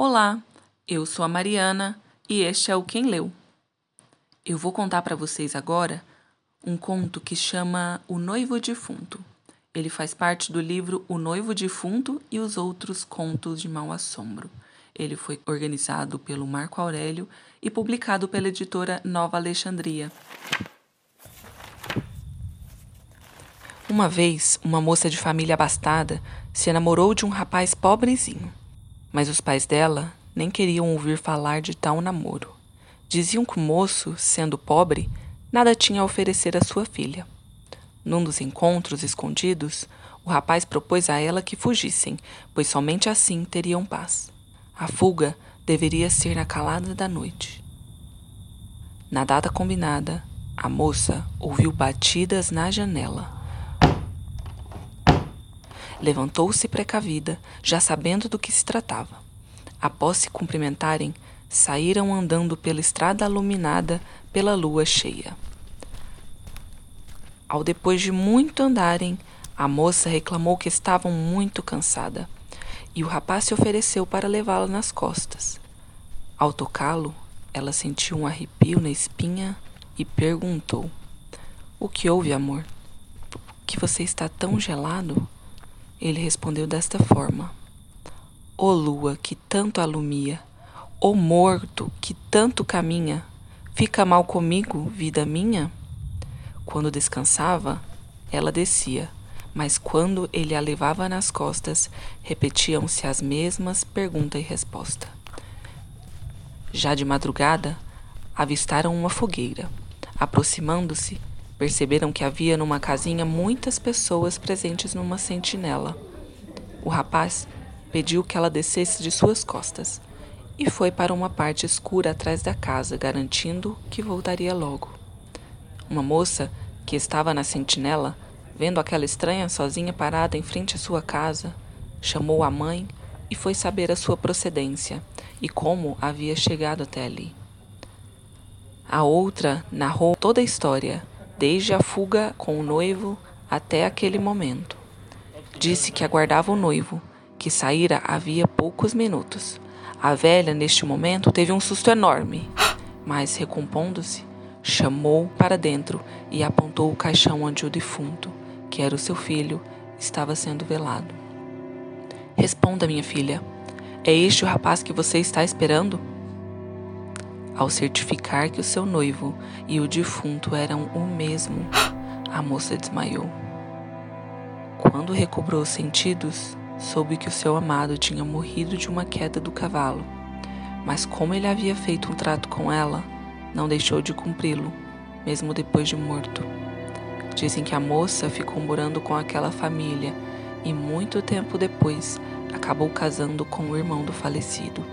Olá, eu sou a Mariana e este é o Quem Leu. Eu vou contar para vocês agora um conto que chama O Noivo Defunto. Ele faz parte do livro O Noivo Defunto e os Outros Contos de Mau Assombro. Ele foi organizado pelo Marco Aurélio e publicado pela editora Nova Alexandria. Uma vez, uma moça de família abastada se enamorou de um rapaz pobrezinho, mas os pais dela nem queriam ouvir falar de tal namoro. Diziam que o moço, sendo pobre, nada tinha a oferecer à sua filha. Num dos encontros escondidos, o rapaz propôs a ela que fugissem, pois somente assim teriam paz. A fuga deveria ser na calada da noite. Na data combinada, a moça ouviu batidas na janela. Levantou-se precavida, já sabendo do que se tratava. Após se cumprimentarem, saíram andando pela estrada iluminada pela lua cheia. Ao depois de muito andarem, a moça reclamou que estavam muito cansada, e o rapaz se ofereceu para levá-la nas costas. Ao tocá-lo, ela sentiu um arrepio na espinha e perguntou: O que houve, amor? Que você está tão gelado? Ele respondeu desta forma: Ó lua que tanto alumia, ó morto que tanto caminha, fica mal comigo, vida minha? Quando descansava, ela descia, mas quando ele a levava nas costas, repetiam-se as mesmas pergunta e resposta. Já de madrugada, avistaram uma fogueira. Aproximando-se, Perceberam que havia numa casinha muitas pessoas presentes numa sentinela. O rapaz pediu que ela descesse de suas costas e foi para uma parte escura atrás da casa, garantindo que voltaria logo. Uma moça que estava na sentinela, vendo aquela estranha sozinha parada em frente à sua casa, chamou a mãe e foi saber a sua procedência e como havia chegado até ali. A outra narrou toda a história desde a fuga com o noivo até aquele momento. Disse que aguardava o noivo, que saíra havia poucos minutos. A velha, neste momento, teve um susto enorme, mas, recompondo-se, chamou para dentro e apontou o caixão onde o defunto, que era o seu filho, estava sendo velado. Responda, minha filha, é este o rapaz que você está esperando? Ao certificar que o seu noivo e o defunto eram o mesmo, a moça desmaiou. Quando recobrou os sentidos, soube que o seu amado tinha morrido de uma queda do cavalo. Mas como ele havia feito um trato com ela, não deixou de cumpri-lo, mesmo depois de morto. Dizem que a moça ficou morando com aquela família e muito tempo depois acabou casando com o irmão do falecido.